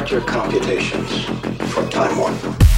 Start your computations for time warp.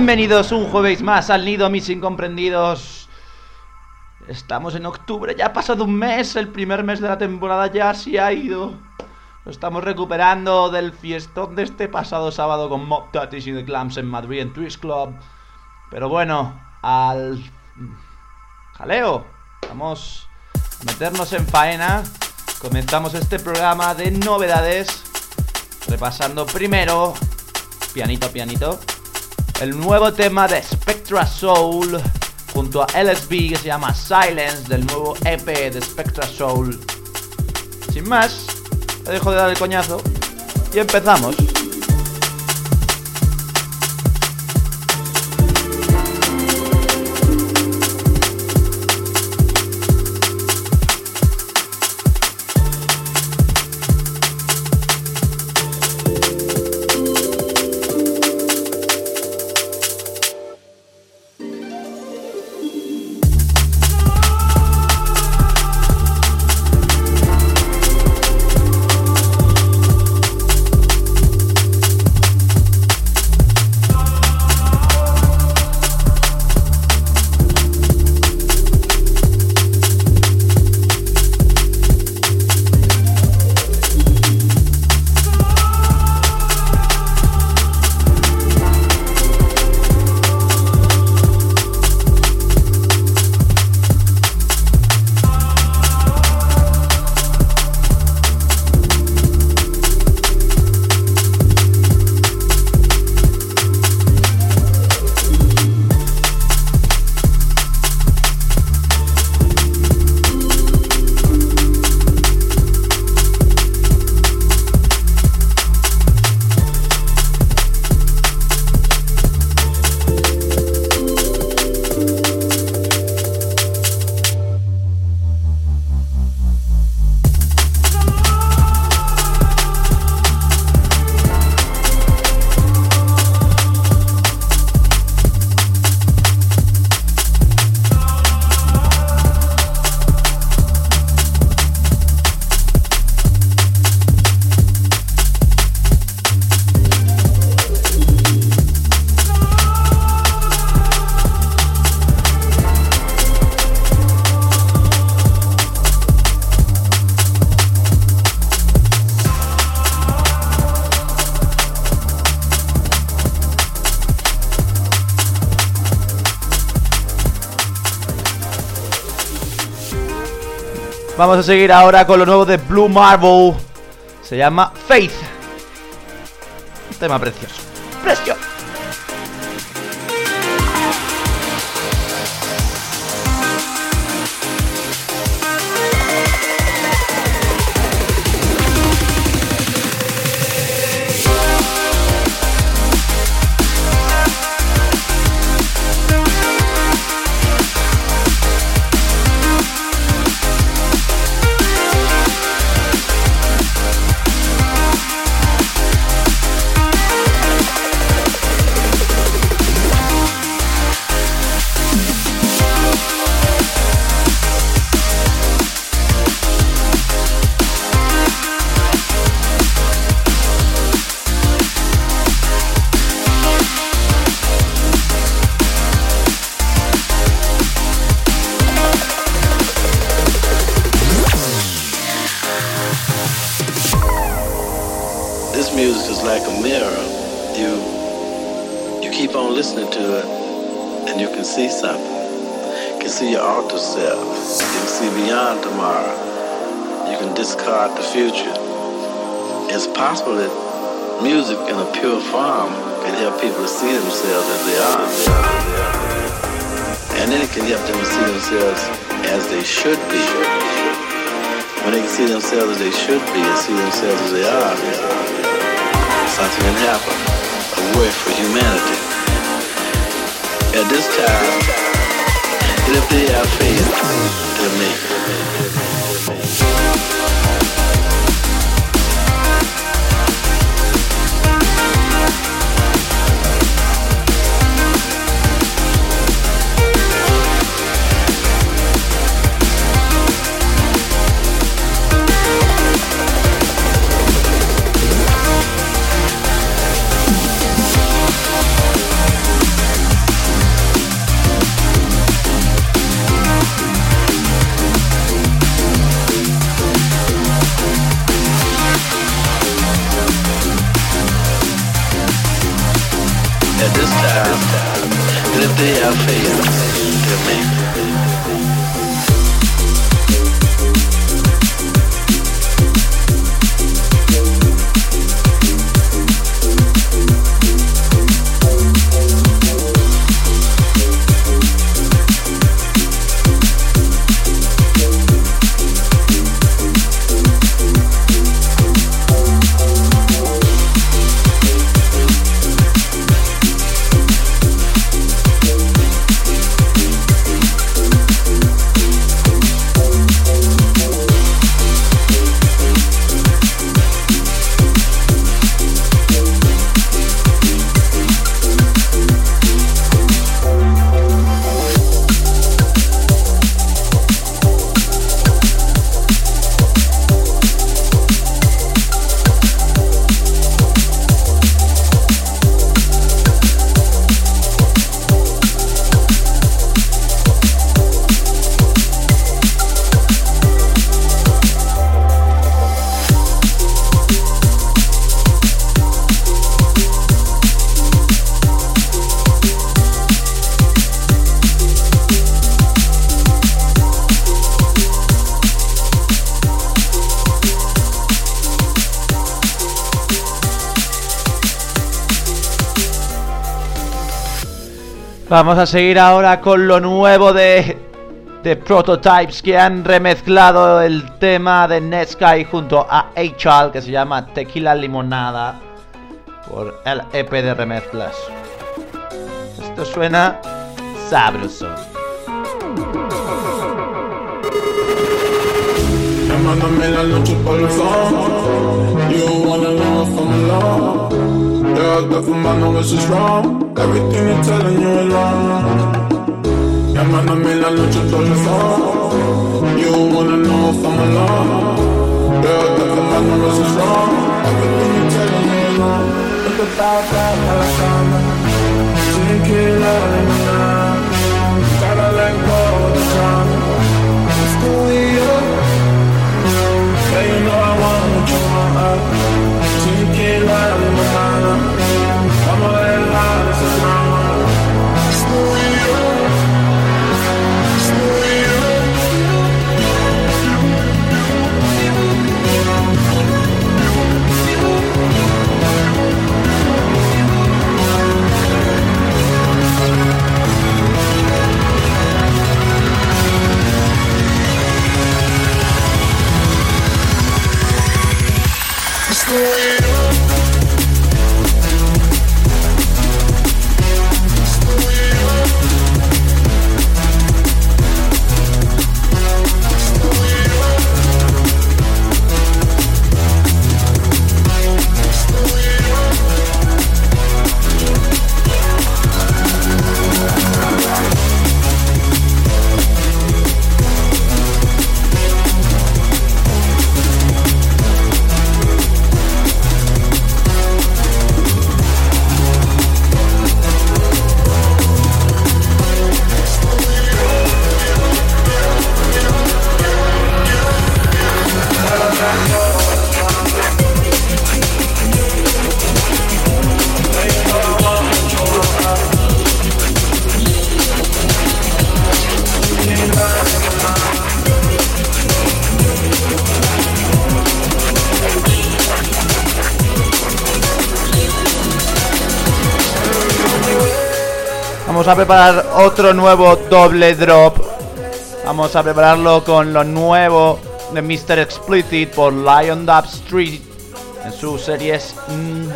Bienvenidos un jueves más al nido, mis incomprendidos. Estamos en octubre, ya ha pasado un mes, el primer mes de la temporada ya se ha ido. Lo estamos recuperando del fiestón de este pasado sábado con Mob Tatis y The Clams en Madrid en Twist Club. Pero bueno, al jaleo, vamos a meternos en faena. Comenzamos este programa de novedades, repasando primero, pianito pianito, el nuevo tema de Spectra Soul junto a LSB que se llama Silence del nuevo EP de Spectra Soul. Sin más, le dejo de dar el coñazo y empezamos. Vamos a seguir ahora con lo nuevo de Blue Marble. Se llama Faith. Tema precioso. ¡Precioso! When they can see themselves as they should be and see themselves as they are, something can happen. A work for humanity. At this time, if they have faith, they'll make Vamos a seguir ahora con lo nuevo de, de Prototypes que han remezclado el tema de Netsky junto a H.Al que se llama Tequila Limonada por el EP de remezclas. Esto suena sabroso. Llamándome la por el You wanna I'm Yeah, estoy fumando, this is wrong. Everything you're telling you is wrong. Llamándome la noche por el phone You wanna know if I'm alone. Yeah, estoy fumando, this is wrong. Everything you're telling me is wrong. Look about that a la cama Tequila limonada Gotta let go of the It's the you yeah, you know I want what you want. Uh, tequila, limonada. A preparar otro nuevo doble drop. Vamos a prepararlo con lo nuevo de Mr. Explicit por Lion Dub Street en su series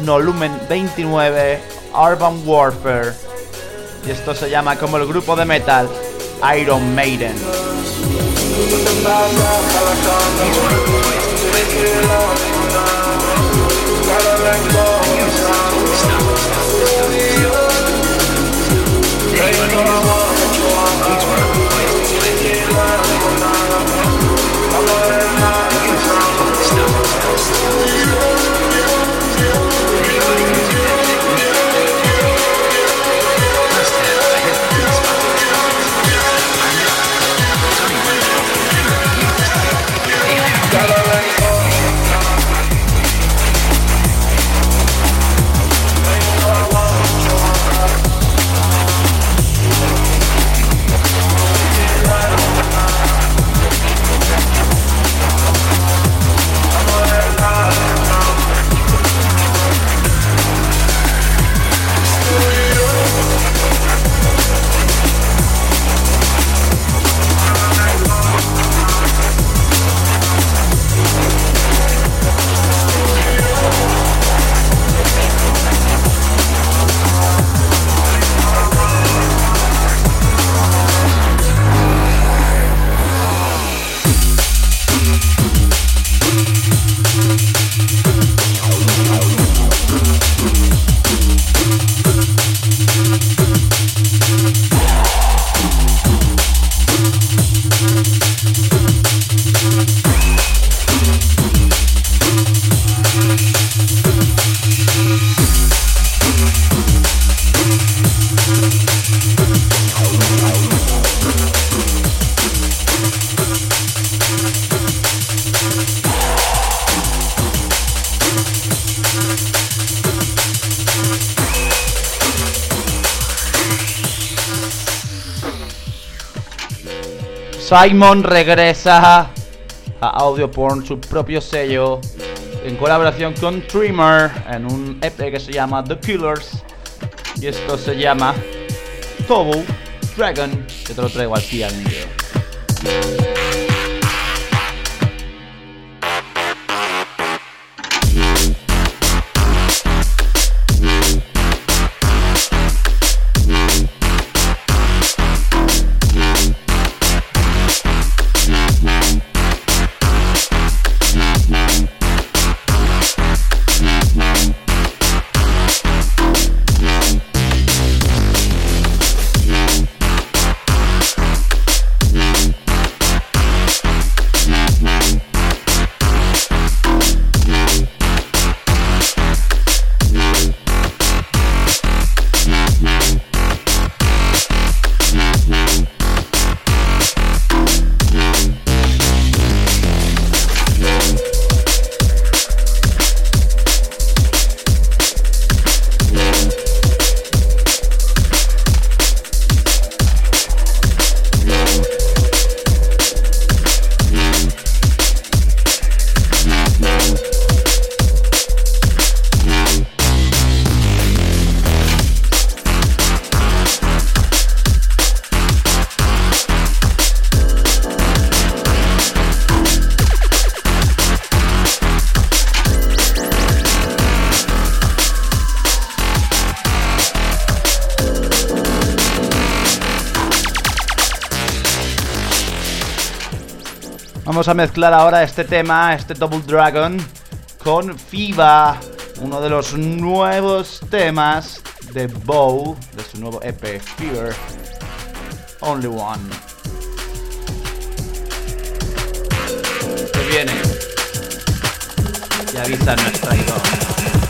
Volumen 29 Urban Warfare. Y esto se llama como el grupo de metal Iron Maiden. want, you want, that's what Simon regresa a Audio Porn, su propio sello, en colaboración con Trimmer, en un EP que se llama The Killers. Y esto se llama Tobu Dragon, que te lo traigo al vídeo. Vamos a mezclar ahora este tema, este Double Dragon, con FIBA, uno de los nuevos temas de Bow, de su nuevo EP, Fear Only One. Que viene y avisa nuestra traidor.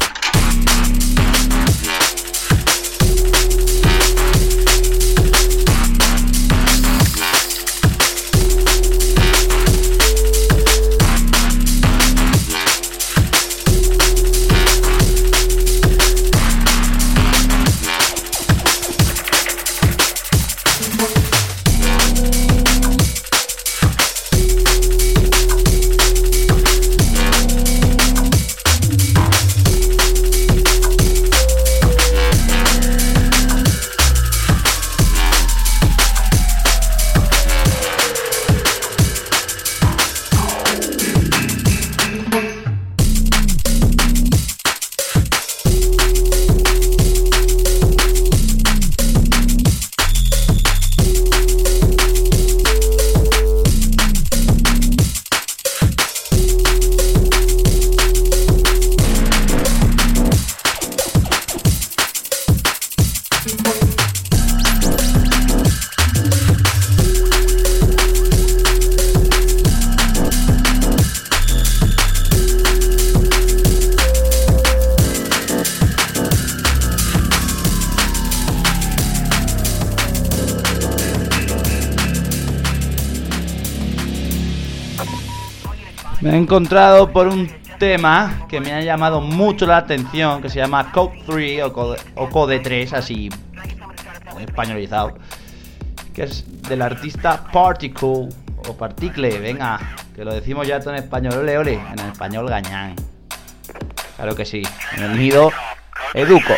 Encontrado por un tema que me ha llamado mucho la atención, que se llama Code 3 o Code, o Code 3, así españolizado, que es del artista Particle o Particle, venga, que lo decimos ya todo en español, ole ole, en español gañán. Claro que sí, en el nido educo.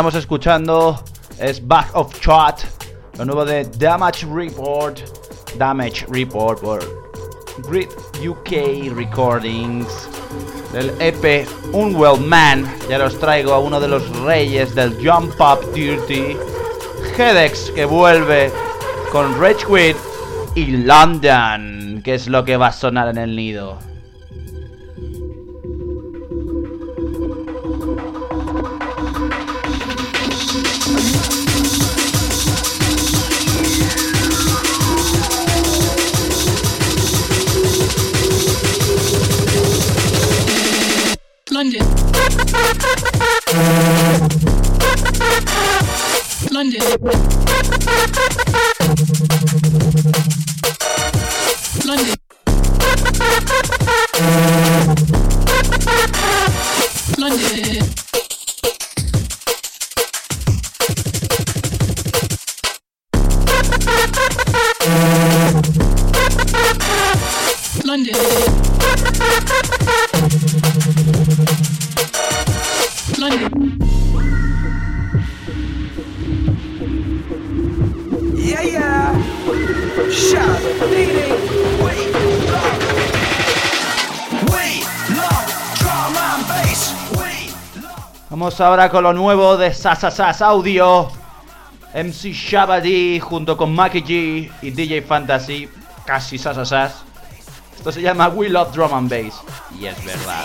Estamos escuchando es Back of Chat, lo nuevo de Damage Report, Damage Report por Grid UK Recordings, del EP Unwell Man. Ya los traigo a uno de los reyes del Jump Up Dirty, Hedex, que vuelve con Quit y London, que es lo que va a sonar en el nido. London. Ahora con lo nuevo de Sasasas Audio. MC Shabadi junto con Mackie G y DJ Fantasy. Casi Sasasas. Esto se llama We Love Drum and Bass. Y es verdad.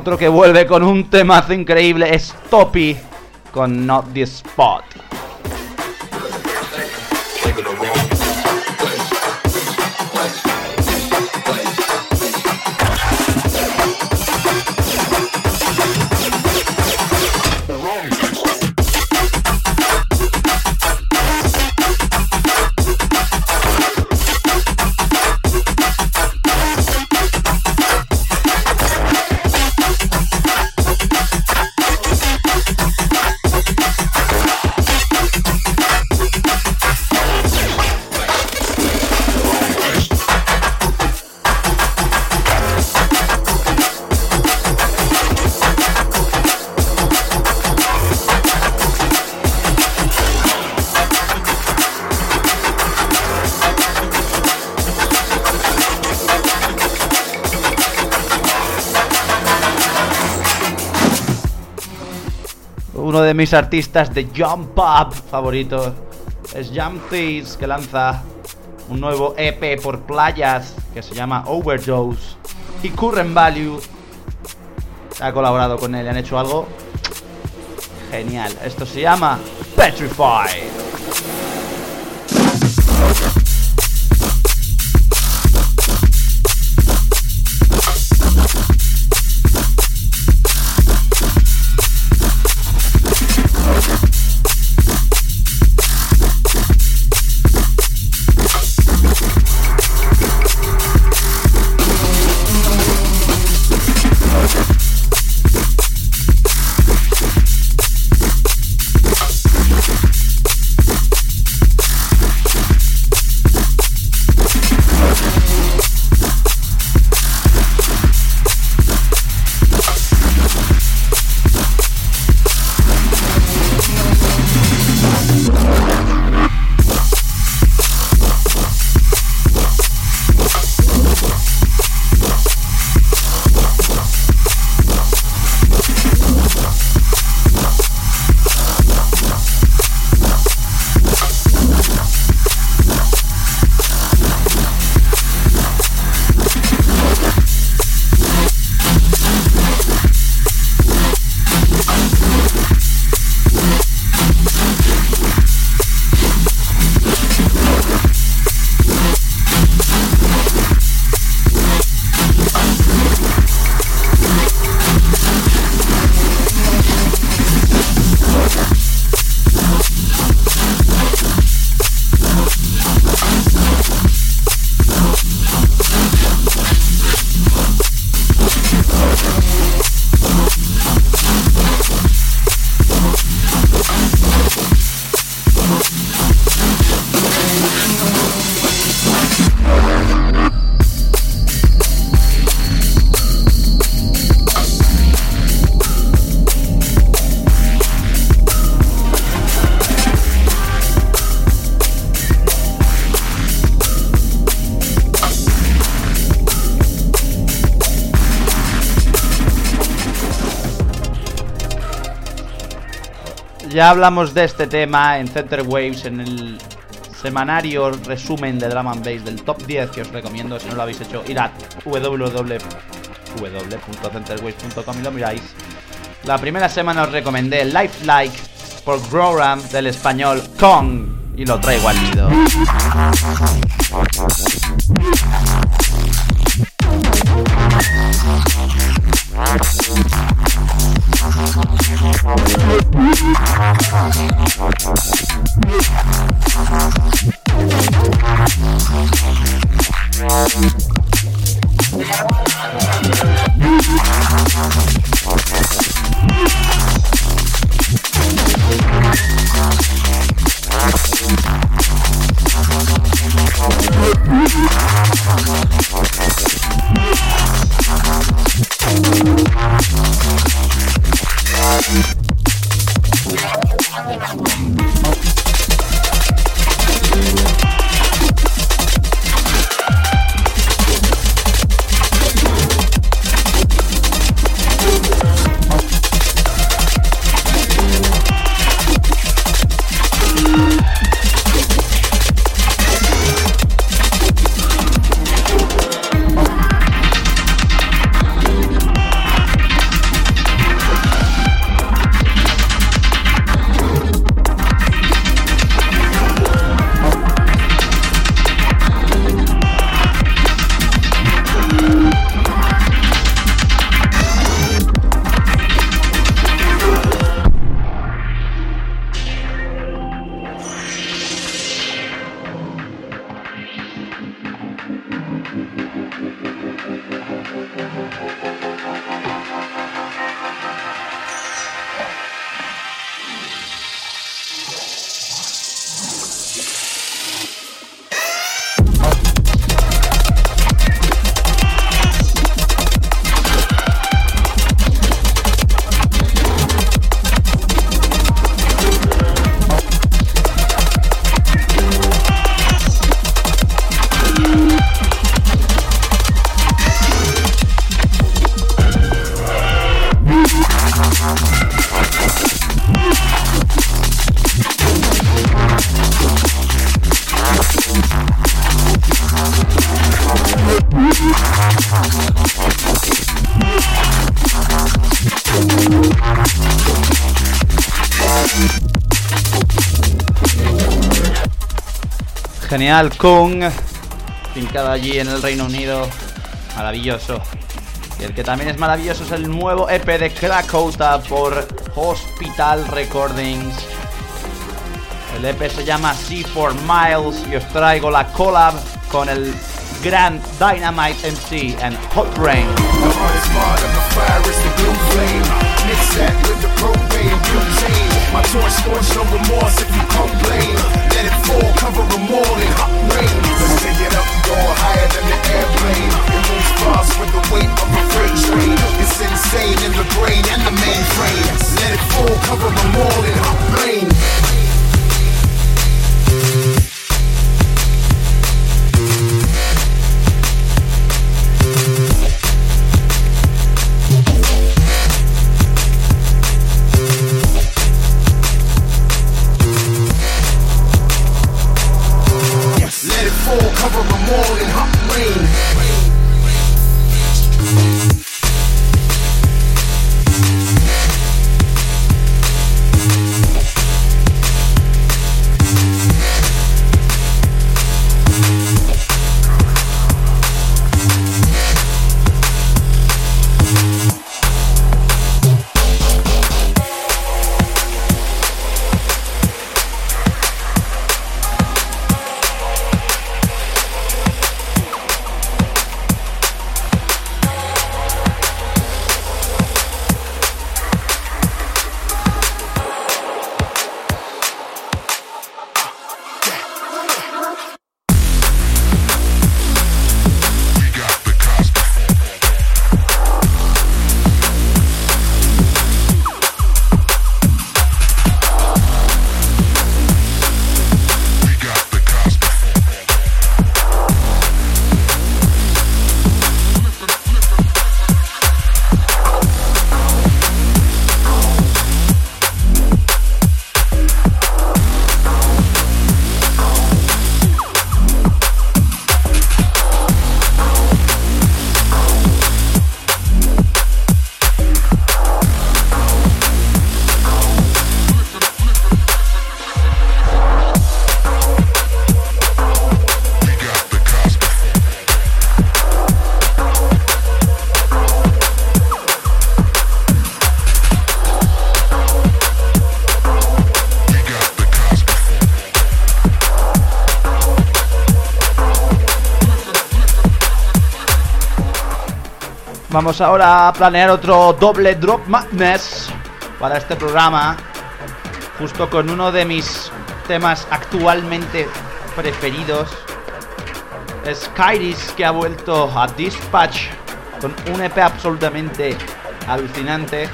Otro que vuelve con un temazo increíble es Topi con Not The Spot. Mis artistas de Jump Up favorito es Jump Thieves, que lanza un nuevo EP por playas que se llama Overdose. Y Current Value ha colaborado con él han hecho algo genial. Esto se llama Petrify. Ya hablamos de este tema en Center Waves, en el semanario resumen de Drum and del top 10 que os recomiendo. Si no lo habéis hecho, ir a www.centerwaves.com y lo miráis. La primera semana os recomendé Life Like por Growram del español Kong y lo traigo al nido. Genial, Kung, fincado allí en el Reino Unido, maravilloso. Y el que también es maravilloso es el nuevo EP de Krakota por Hospital Recordings. El EP se llama C4 Miles y os traigo la collab con el gran Dynamite MC and Hot Rain. Mix that with the propane butane. My torch scorch no remorse if you complain. Let it fall, cover them all in hot rain. Let's take it up, go higher than the airplane. It moves fast with the weight of a freight train. It's insane in the brain and the mainframe. Let it fall, cover them all in hot rain. more Vamos ahora a planear otro doble Drop Madness para este programa. Justo con uno de mis temas actualmente preferidos. Es que ha vuelto a Dispatch con un EP absolutamente alucinante.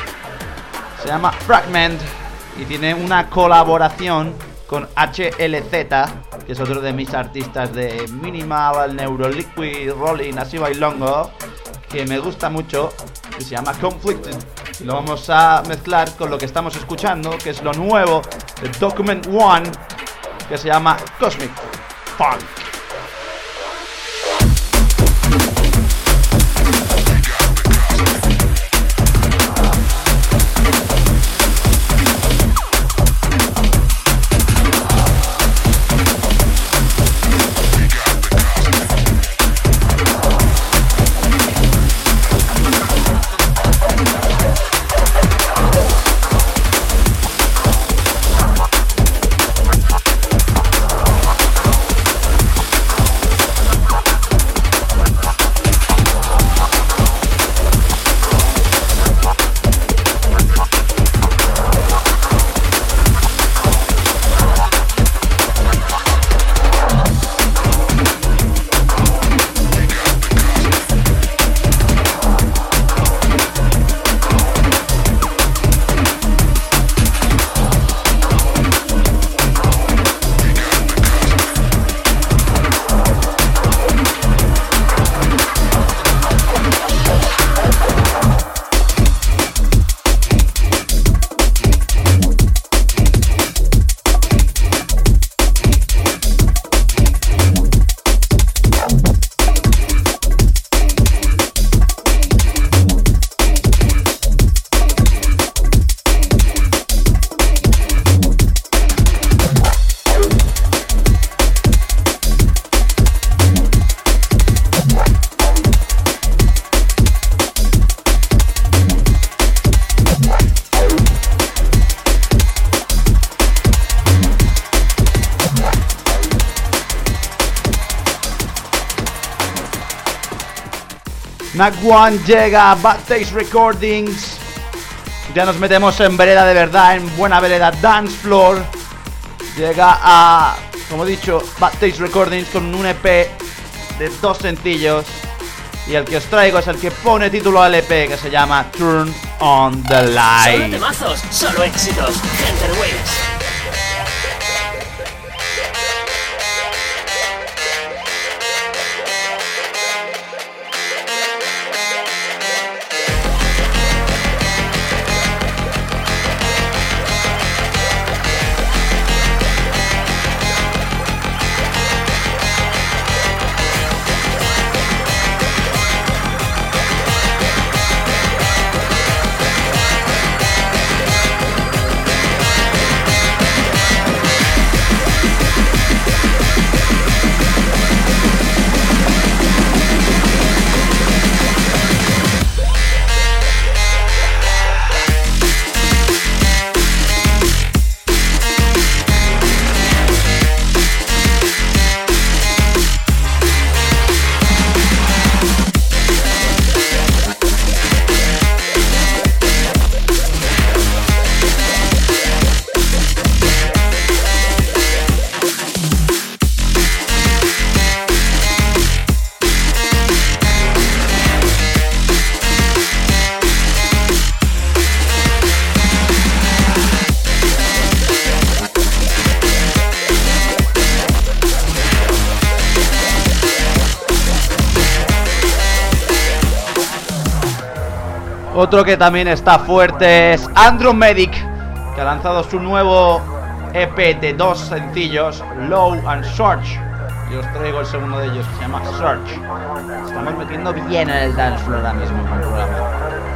Se llama Fragment y tiene una colaboración con HLZ, que es otro de mis artistas de Minimal, Neuroliquid, Rolling, así bailongo, que me gusta mucho, que se llama Conflicted. Y lo vamos a mezclar con lo que estamos escuchando, que es lo nuevo de Document One, que se llama Cosmic Funk. One llega a Bad Taste Recordings. Ya nos metemos en vereda de verdad, en buena vereda Dance Floor. Llega a, como he dicho, Bad Taste Recordings con un EP de dos sencillos. Y el que os traigo es el que pone título al EP, que se llama Turn on the Solo Light. temazos, solo éxitos. Waves. Otro que también está fuerte es Andromedic, que ha lanzado su nuevo EP de dos sencillos, Low and Search. Y os traigo el segundo de ellos, que se llama Search. Estamos metiendo bien en el dance floor ahora mismo en el programa.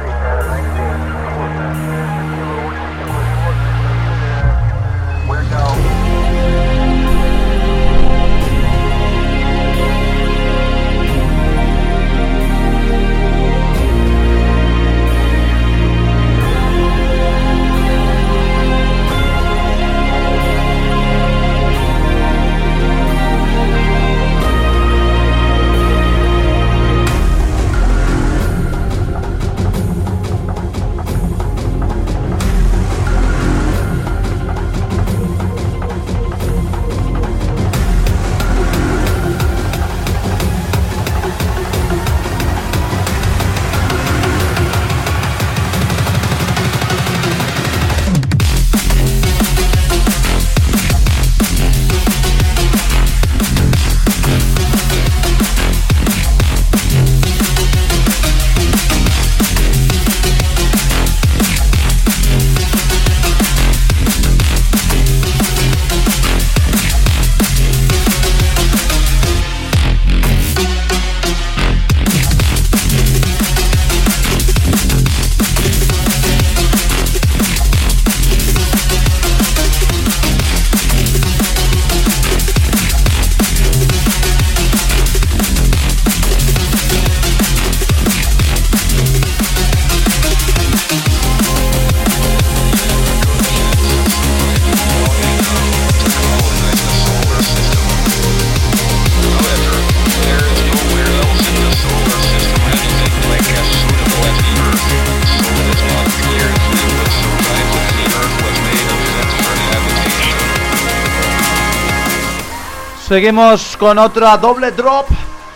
Seguimos con otra doble drop.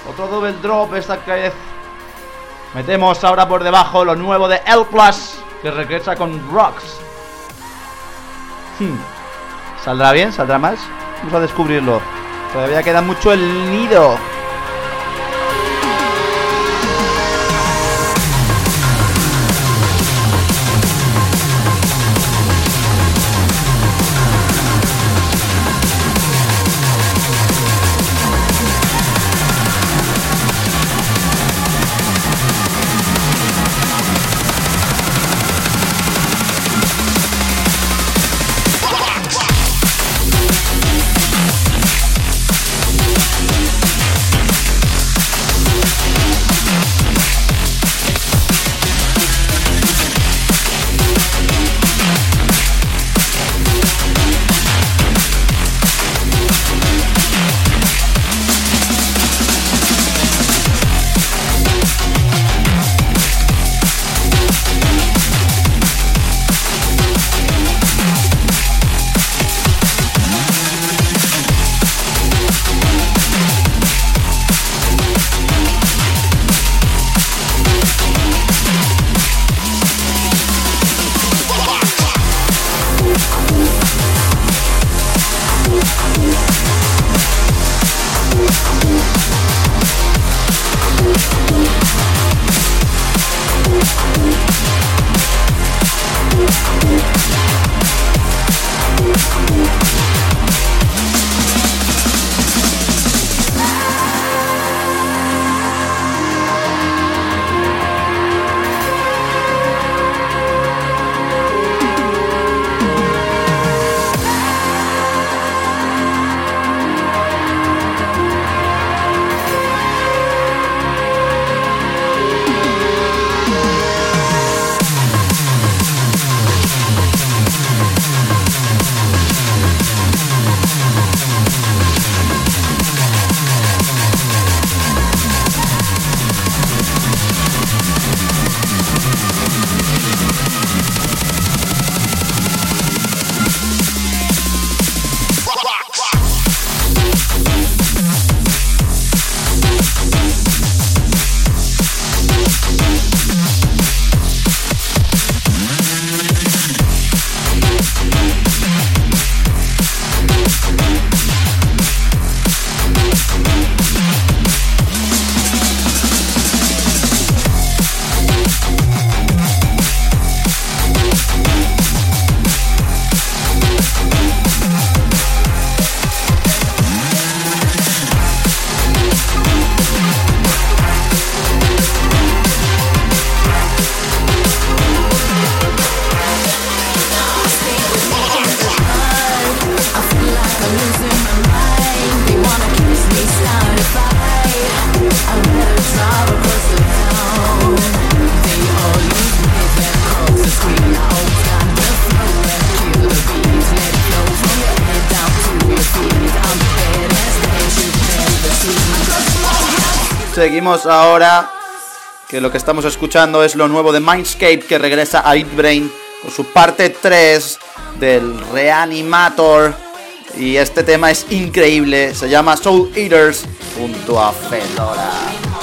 Otro doble drop. Esta vez metemos ahora por debajo lo nuevo de L Plus. Que regresa con Rocks. Hmm. ¿Saldrá bien? ¿Saldrá más? Vamos a descubrirlo. Todavía queda mucho el nido. Seguimos ahora que lo que estamos escuchando es lo nuevo de Mindscape que regresa a Eat Brain con su parte 3 del Reanimator y este tema es increíble, se llama Soul Eaters junto a Fedora.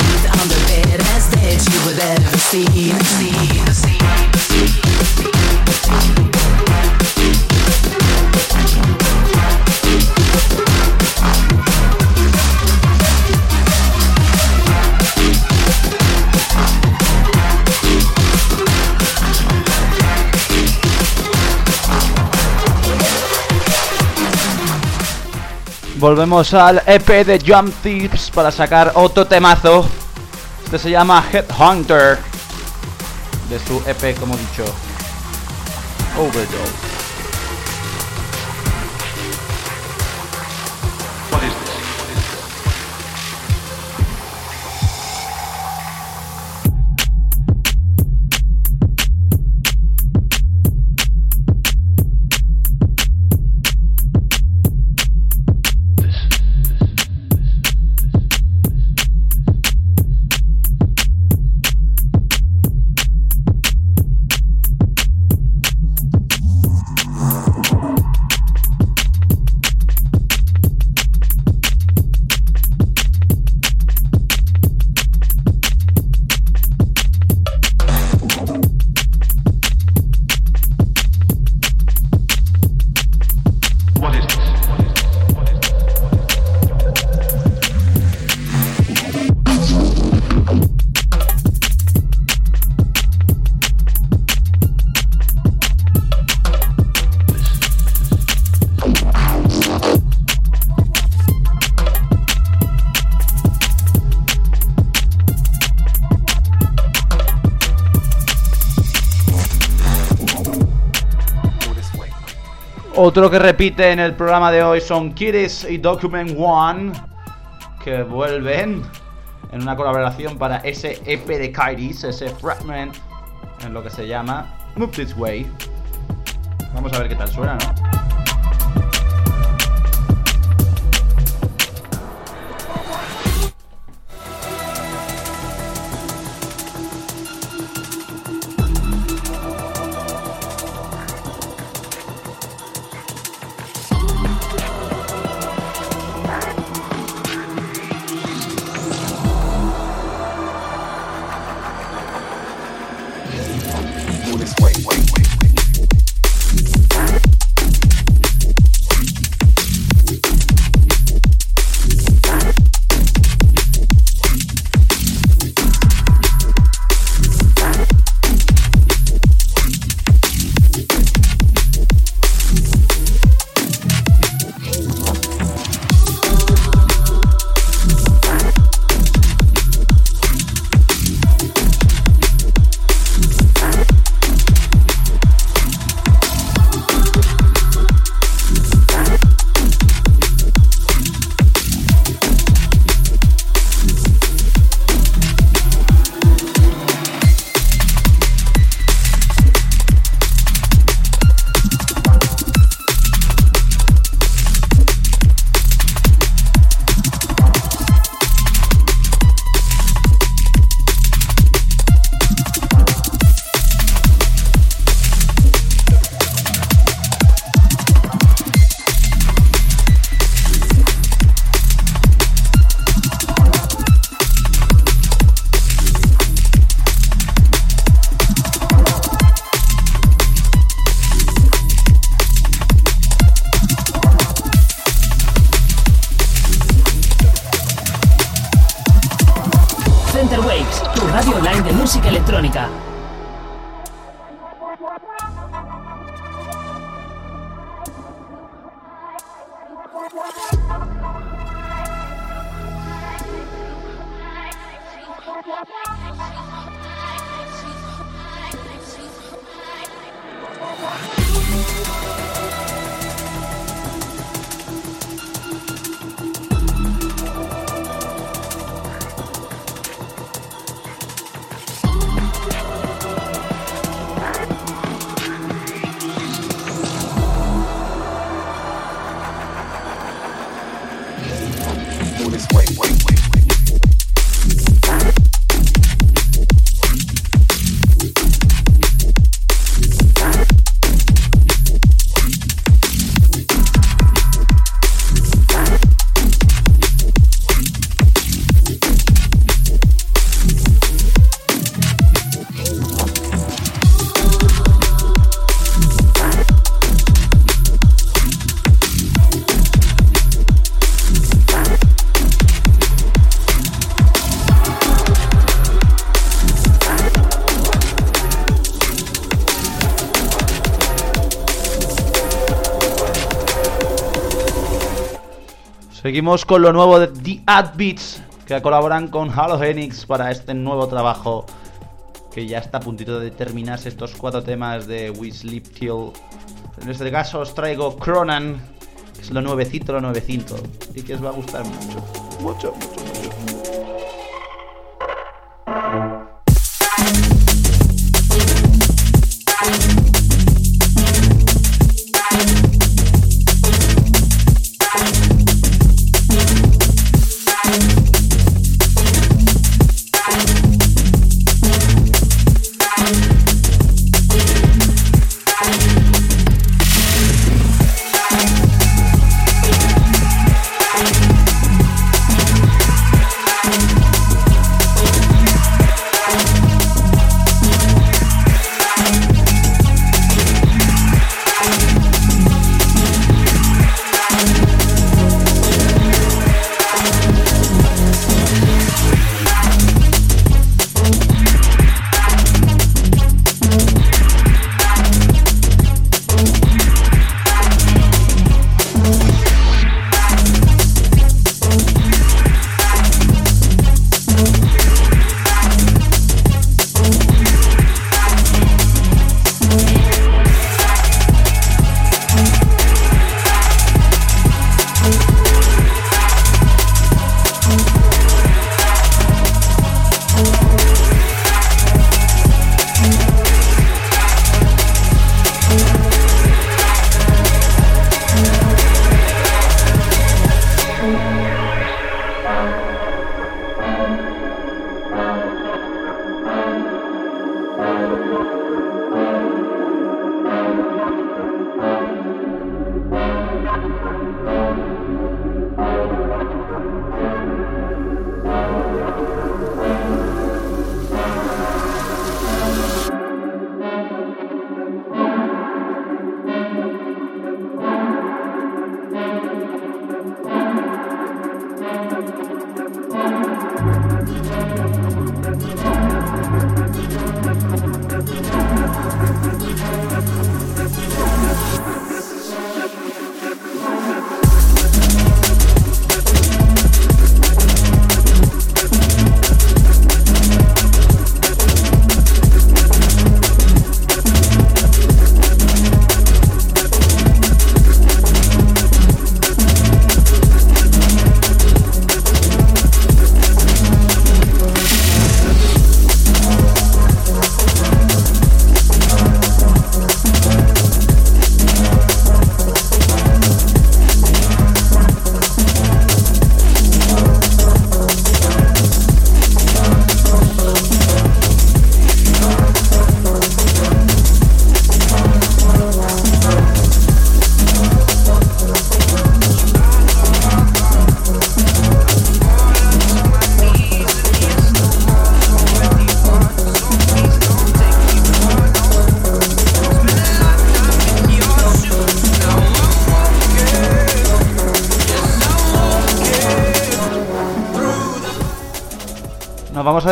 sleep on the bed as that you would ever see. see. Volvemos al EP de Jump Thieves para sacar otro temazo. Este se llama Headhunter. De su EP, como he dicho. Overdose. Otro que repite en el programa de hoy son Kiris y Document One, que vuelven en una colaboración para ese EP de Kairis, ese fragment, en lo que se llama Move This Way. Vamos a ver qué tal suena, ¿no? Seguimos con lo nuevo de The Ad Beats, que colaboran con Halogenix para este nuevo trabajo que ya está a puntito de terminarse estos cuatro temas de We Sleep Till. En este caso os traigo Cronan, que es lo nuevecito, lo nuevecito, y que os va a gustar mucho. Mucho, mucho, mucho.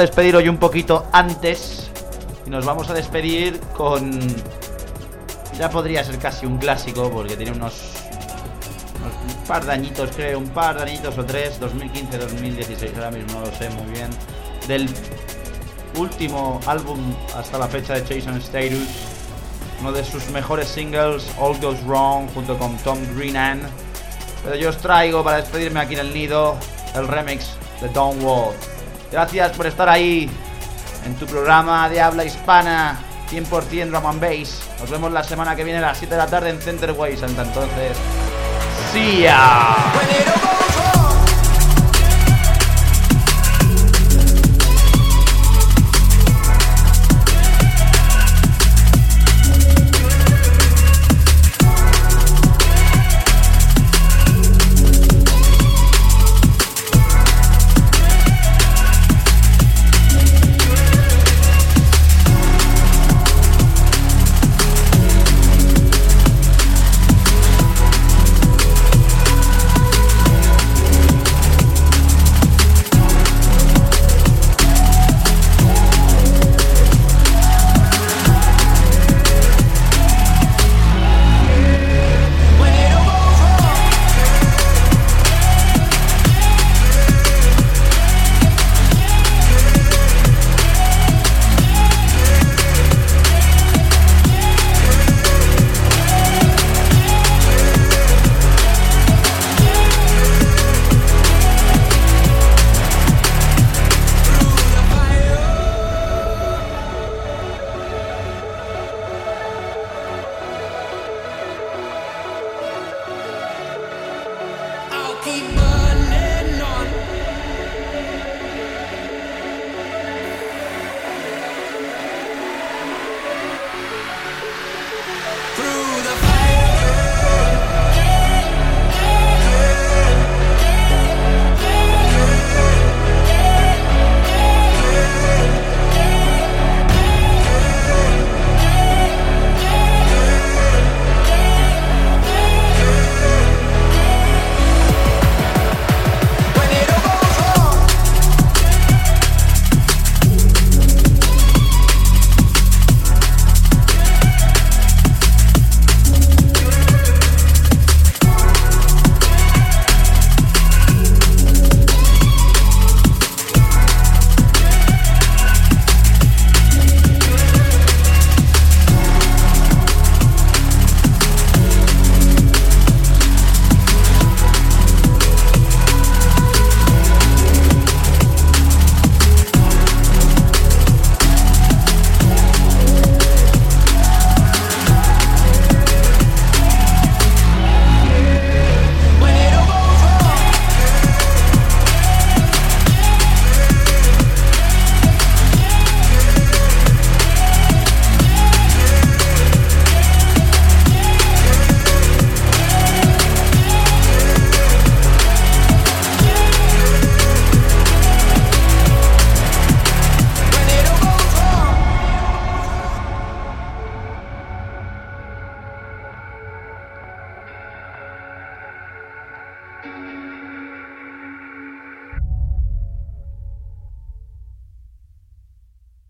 despedir hoy un poquito antes. Y nos vamos a despedir con. Ya podría ser casi un clásico, porque tiene unos. un par de añitos, creo, un par de añitos o tres. 2015-2016, ahora mismo no lo sé muy bien. Del último álbum hasta la fecha de Jason Status. Uno de sus mejores singles, All Goes Wrong, junto con Tom Greenan. Pero yo os traigo para despedirme aquí en el nido el remix de Don't Wall. Gracias por estar ahí en tu programa de habla hispana 100% drum and bass. Nos vemos la semana que viene a las 7 de la tarde en Center Ways. Hasta entonces, ¡see ya!